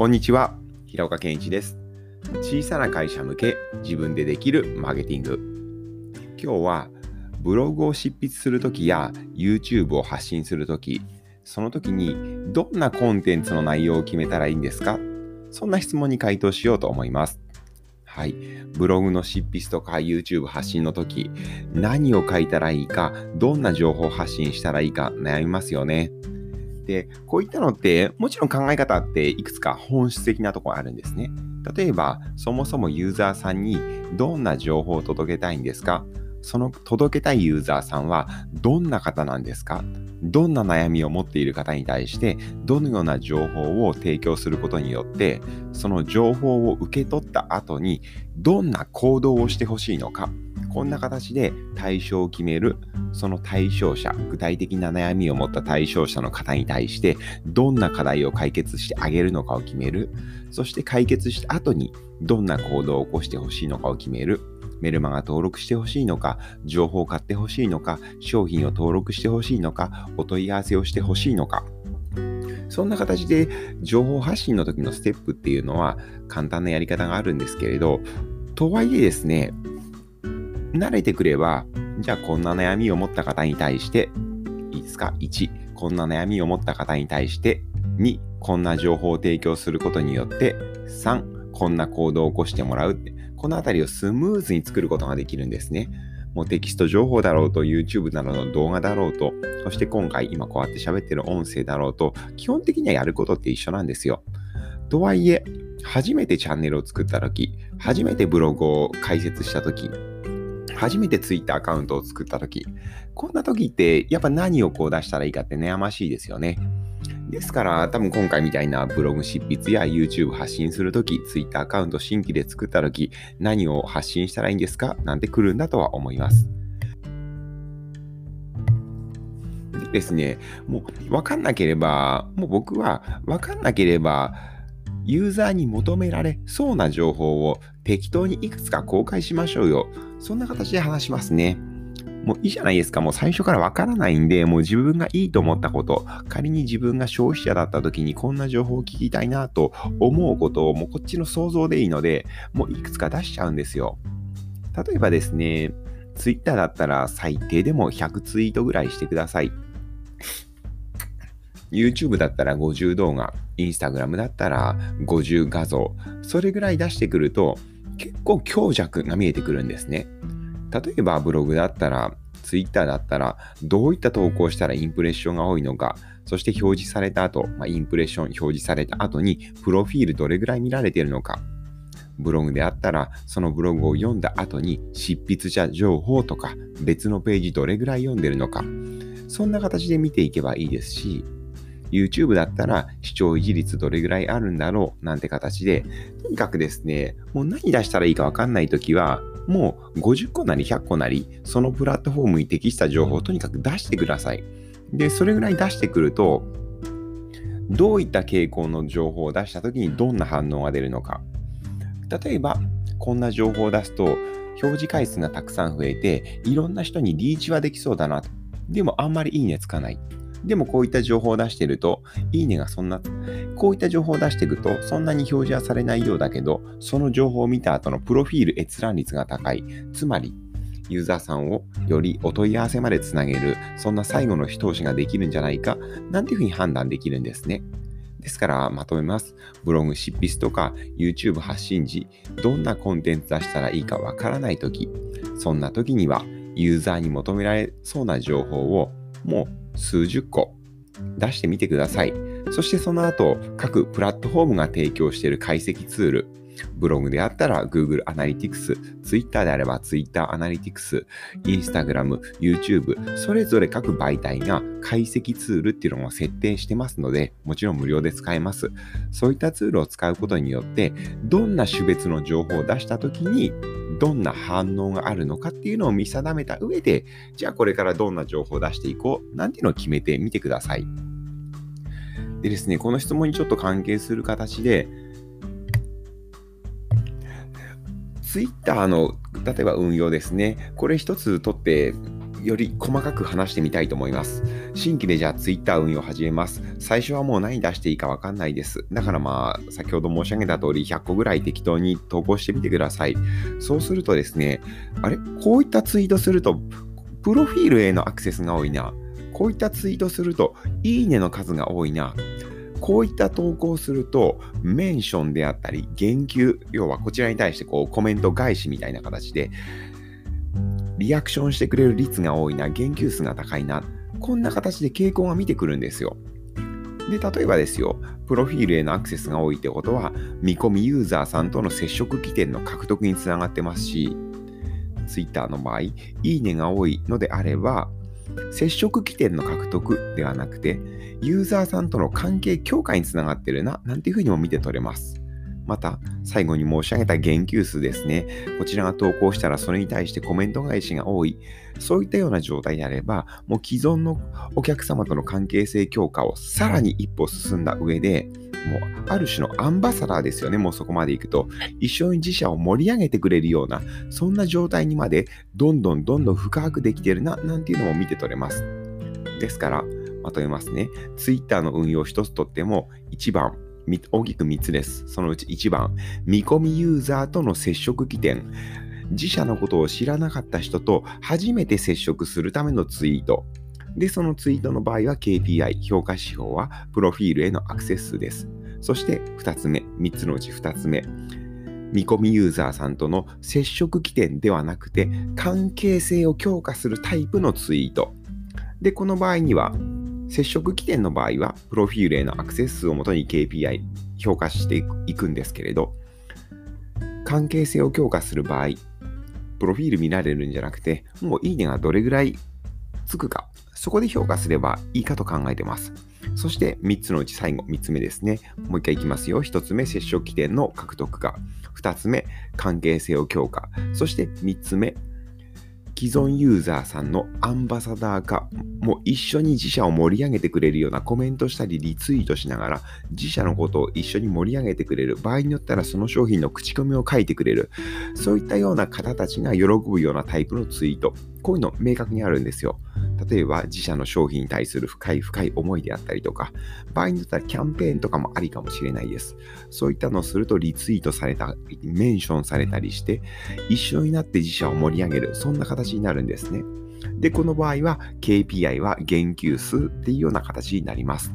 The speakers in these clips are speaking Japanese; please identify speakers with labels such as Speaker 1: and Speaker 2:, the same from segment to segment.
Speaker 1: こんにちは、平岡健一です。小さな会社向け自分でできるマーケティング。今日はブログを執筆するときや YouTube を発信するとき、その時にどんなコンテンツの内容を決めたらいいんですか？そんな質問に回答しようと思います。はい。ブログの執筆とか YouTube 発信の時、何を書いたらいいか、どんな情報発信したらいいか悩みますよね。で、こういったのって、もちろん考え方っていくつか本質的なとこあるんですね。例えば、そもそもユーザーさんにどんな情報を届けたいんですか？その届けたいユーザーさんはどんな方なんですか？どんな悩みを持っている方に対してどのような情報を提供することによってその情報を受け取った後にどんな行動をしてほしいのか？こんな形で対象を決める、その対象者、具体的な悩みを持った対象者の方に対して、どんな課題を解決してあげるのかを決める、そして解決した後にどんな行動を起こしてほしいのかを決める、メルマガ登録してほしいのか、情報を買ってほしいのか、商品を登録してほしいのか、お問い合わせをしてほしいのか、そんな形で情報発信の時のステップっていうのは簡単なやり方があるんですけれど、とはいえですね、慣れてくれば、じゃあこんな悩みを持った方に対して、いいですか ?1、こんな悩みを持った方に対して、2、こんな情報を提供することによって、3、こんな行動を起こしてもらう、このあたりをスムーズに作ることができるんですね。もうテキスト情報だろうと、YouTube などの動画だろうと、そして今回今こうやって喋ってる音声だろうと、基本的にはやることって一緒なんですよ。とはいえ、初めてチャンネルを作った時、初めてブログを開設した時、初めて Twitter アカウントを作った時、こんな時ってやっぱ何をこう出したらいいかって悩ましいですよね。ですから、多分今回みたいなブログ執筆や YouTube 発信するとき、Twitter アカウント新規で作ったとき、何を発信したらいいんですか？なんて来るんだとは思います。でですね、もう分かんなければ、もう僕は分かんなければ、ユーザーに求められそうな情報を適当にいくつか公開しましょうよ。そんな形で話しますね。もういいじゃないですか。もう最初からわからないんで、もう自分がいいと思ったこと、仮に自分が消費者だった時にこんな情報を聞きたいなと思うことをもうこっちの想像でいいので、もういくつか出しちゃうんですよ。例えばですね、Twitter だったら最低でも100ツイートぐらいしてください。YouTube だったら50動画、Instagram だったら50画像、それぐらい出してくると結構強弱が見えてくるんですね。例えばブログだったら、Twitter だったら、どういった投稿したらインプレッションが多いのか、そして表示された後、まあ、インプレッション表示された後に、プロフィールどれぐらい見られているのか、ブログであったら、そのブログを読んだ後に執筆者情報とか別のページどれぐらい読んでるのか、そんな形で見ていけばいいですし、YouTube だったら視聴維持率どれぐらいあるんだろうなんて形で、とにかくですね、もう何出したらいいかわかんないときは、もう50個なり100個なり、そのプラットフォームに適した情報をとにかく出してください。で、それぐらい出してくると、どういった傾向の情報を出したときにどんな反応が出るのか。例えば、こんな情報を出すと、表示回数がたくさん増えて、いろんな人にリーチはできそうだなと。でもあんまりいいねつかない。でもこういった情報を出してると、いいねがそんな、こういった情報を出していくと、そんなに表示はされないようだけど、その情報を見た後のプロフィール閲覧率が高い。つまり、ユーザーさんをよりお問い合わせまでつなげる、そんな最後の一押しができるんじゃないか、なんていうふうに判断できるんですね。ですからまとめます。ブログ執筆とか YouTube 発信時、どんなコンテンツ出したらいいかわからないとき、そんな時にはユーザーに求められそうな情報をもう数十個出してみてください。そしてその後、各プラットフォームが提供している解析ツール、ブログであったら Google Analytics、Twitter であれば Twitter Analytics、Instagram、YouTube、それぞれ各媒体が解析ツールっていうのを設定してますので、もちろん無料で使えます。そういったツールを使うことによって、どんな種別の情報を出したときに、どんな反応があるのかっていうのを見定めた上で、じゃあこれからどんな情報を出していこうなんていうのを決めてみてください。でですね、この質問にちょっと関係する形で、Twitter の例えば運用ですね、これ一つ取ってより細かく話してみたいと思います。新規でじゃあ Twitter 運用始めます。最初はもう何出していいかわかんないです。だからまあ、先ほど申し上げた通り100個ぐらい適当に投稿してみてください。そうするとですね、あれ？こういったツイートすると、プロフィールへのアクセスが多いな。こういったツイートすると、いいねの数が多いな。こういった投稿すると、メンションであったり、言及、要はこちらに対してこうコメント返しみたいな形で、リアクションしてくれる率が多いな、言及数が高いな、こんな形で傾向が見てくるんですよ。で、例えばですよ、プロフィールへのアクセスが多いってことは、見込みユーザーさんとの接触起点の獲得につながってますし、Twitter の場合、いいねが多いのであれば、接触起点の獲得ではなくて、ユーザーさんとの関係強化につながってるな、なんていうふうにも見て取れます。また、最後に申し上げた言及数ですね。こちらが投稿したらそれに対してコメント返しが多い。そういったような状態であれば、もう既存のお客様との関係性強化をさらに一歩進んだ上で、もうある種のアンバサダーですよね、もうそこまで行くと。一緒に自社を盛り上げてくれるような、そんな状態にまでどんどんどんどん深くできてるな、なんていうのも見て取れます。ですから、まとめますね。Twitter の運用一つとっても、1番、大きく3つです。そのうち1番、見込みユーザーとの接触起点。自社のことを知らなかった人と初めて接触するためのツイート。で、そのツイートの場合は KPI、評価指標はプロフィールへのアクセス数です。そして2つ目、3つのうち2つ目。見込みユーザーさんとの接触起点ではなくて、関係性を強化するタイプのツイート。で、この場合には、接触起点の場合は、プロフィールへのアクセス数をもとに KPI 評価していくんですけれど、関係性を強化する場合、プロフィール見られるんじゃなくて、もういいねがどれぐらいつくか、そこで評価すればいいかと考えてます。そして3つのうち最後、3つ目ですね。もう一回いきますよ。1つ目、接触起点の獲得化。2つ目、関係性を強化。そして3つ目、既存ユーザーさんのアンバサダー化も一緒に自社を盛り上げてくれるようなコメントしたりリツイートしながら自社のことを一緒に盛り上げてくれる場合によったらその商品の口コミを書いてくれるそういったような方たちが喜ぶようなタイプのツイート。こういうの明確にあるんですよ例えば自社の商品に対する深い深い思いであったりとか、場合によってはキャンペーンとかもありかもしれないです。そういったのをするとリツイートされた、メンションされたりして、一緒になって自社を盛り上げる、そんな形になるんですね。で、この場合は KPI は言及数っていうような形になります。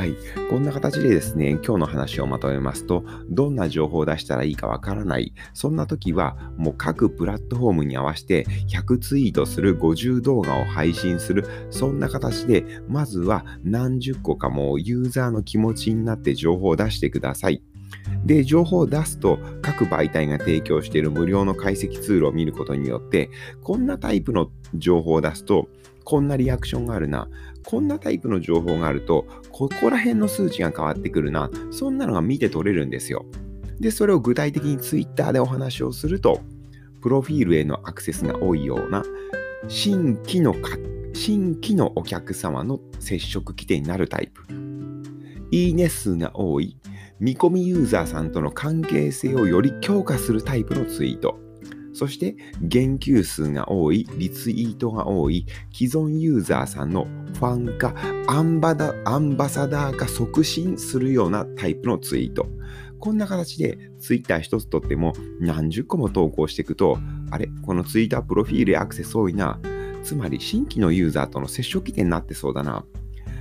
Speaker 1: はい。こんな形でですね、今日の話をまとめますと、どんな情報を出したらいいかわからない。そんな時は、もう各プラットフォームに合わせて100ツイートする、50動画を配信する、そんな形で、まずは何十個かもユーザーの気持ちになって情報を出してください。で、情報を出すと、各媒体が提供している無料の解析ツールを見ることによって、こんなタイプの情報を出すと、こんなリアクションがあるな。こんなタイプの情報があると、ここら辺の数値が変わってくるな。そんなのが見て取れるんですよ。で、それを具体的に Twitter でお話をすると、プロフィールへのアクセスが多いような、新規の新規のお客様の接触規定になるタイプ。いいね数が多い、見込みユーザーさんとの関係性をより強化するタイプのツイート。そして、言及数が多い、リツイートが多い、既存ユーザーさんのファン化、アンバダアンバサダー化促進するようなタイプのツイート。こんな形でツイッター一つとっても何十個も投稿していくと、あれこのツイッタープロフィールアクセス多いな。つまり新規のユーザーとの接触点になってそうだな。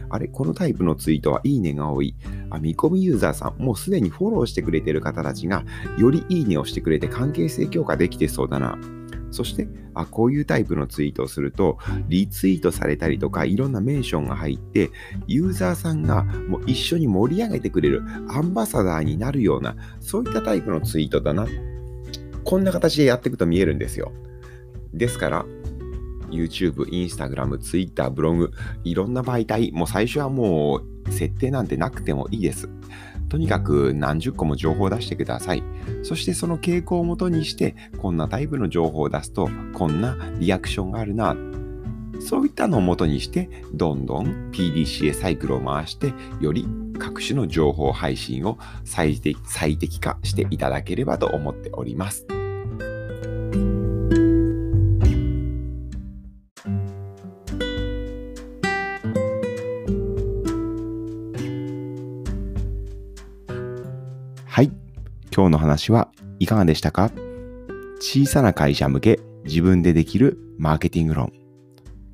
Speaker 1: あれ、このタイプのツイートはいいねが多い。あ、見込みユーザーさん、もうすでにフォローしてくれてる方たちが、よりいいねをしてくれて関係性強化できてそうだな。そして、あ、こういうタイプのツイートをすると、リツイートされたりとか、いろんなメンションが入って、ユーザーさんがもう一緒に盛り上げてくれるアンバサダーになるような、そういったタイプのツイートだな。こんな形でやっていくと見えるんですよ。ですから、YouTube、Instagram、Twitter、ブログ、いろんな媒体、もう最初はもう設定なんてなくてもいいです。とにかく何十個も情報を出してください。そしてその傾向をもとにして、こんなタイプの情報を出すと、こんなリアクションがあるな。そういったのをもとにして、どんどん PDCA サイクルを回して、より各種の情報配信を最適最適化していただければと思っております。の話はいかがでしたか？小さな会社向け自分でできるマーケティング論。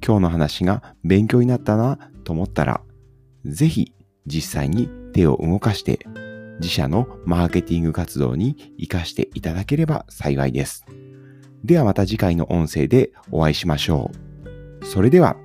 Speaker 1: 今日の話が勉強になったなと思ったら、ぜひ実際に手を動かして自社のマーケティング活動に活かしていただければ幸いです。ではまた次回の音声でお会いしましょう。それでは。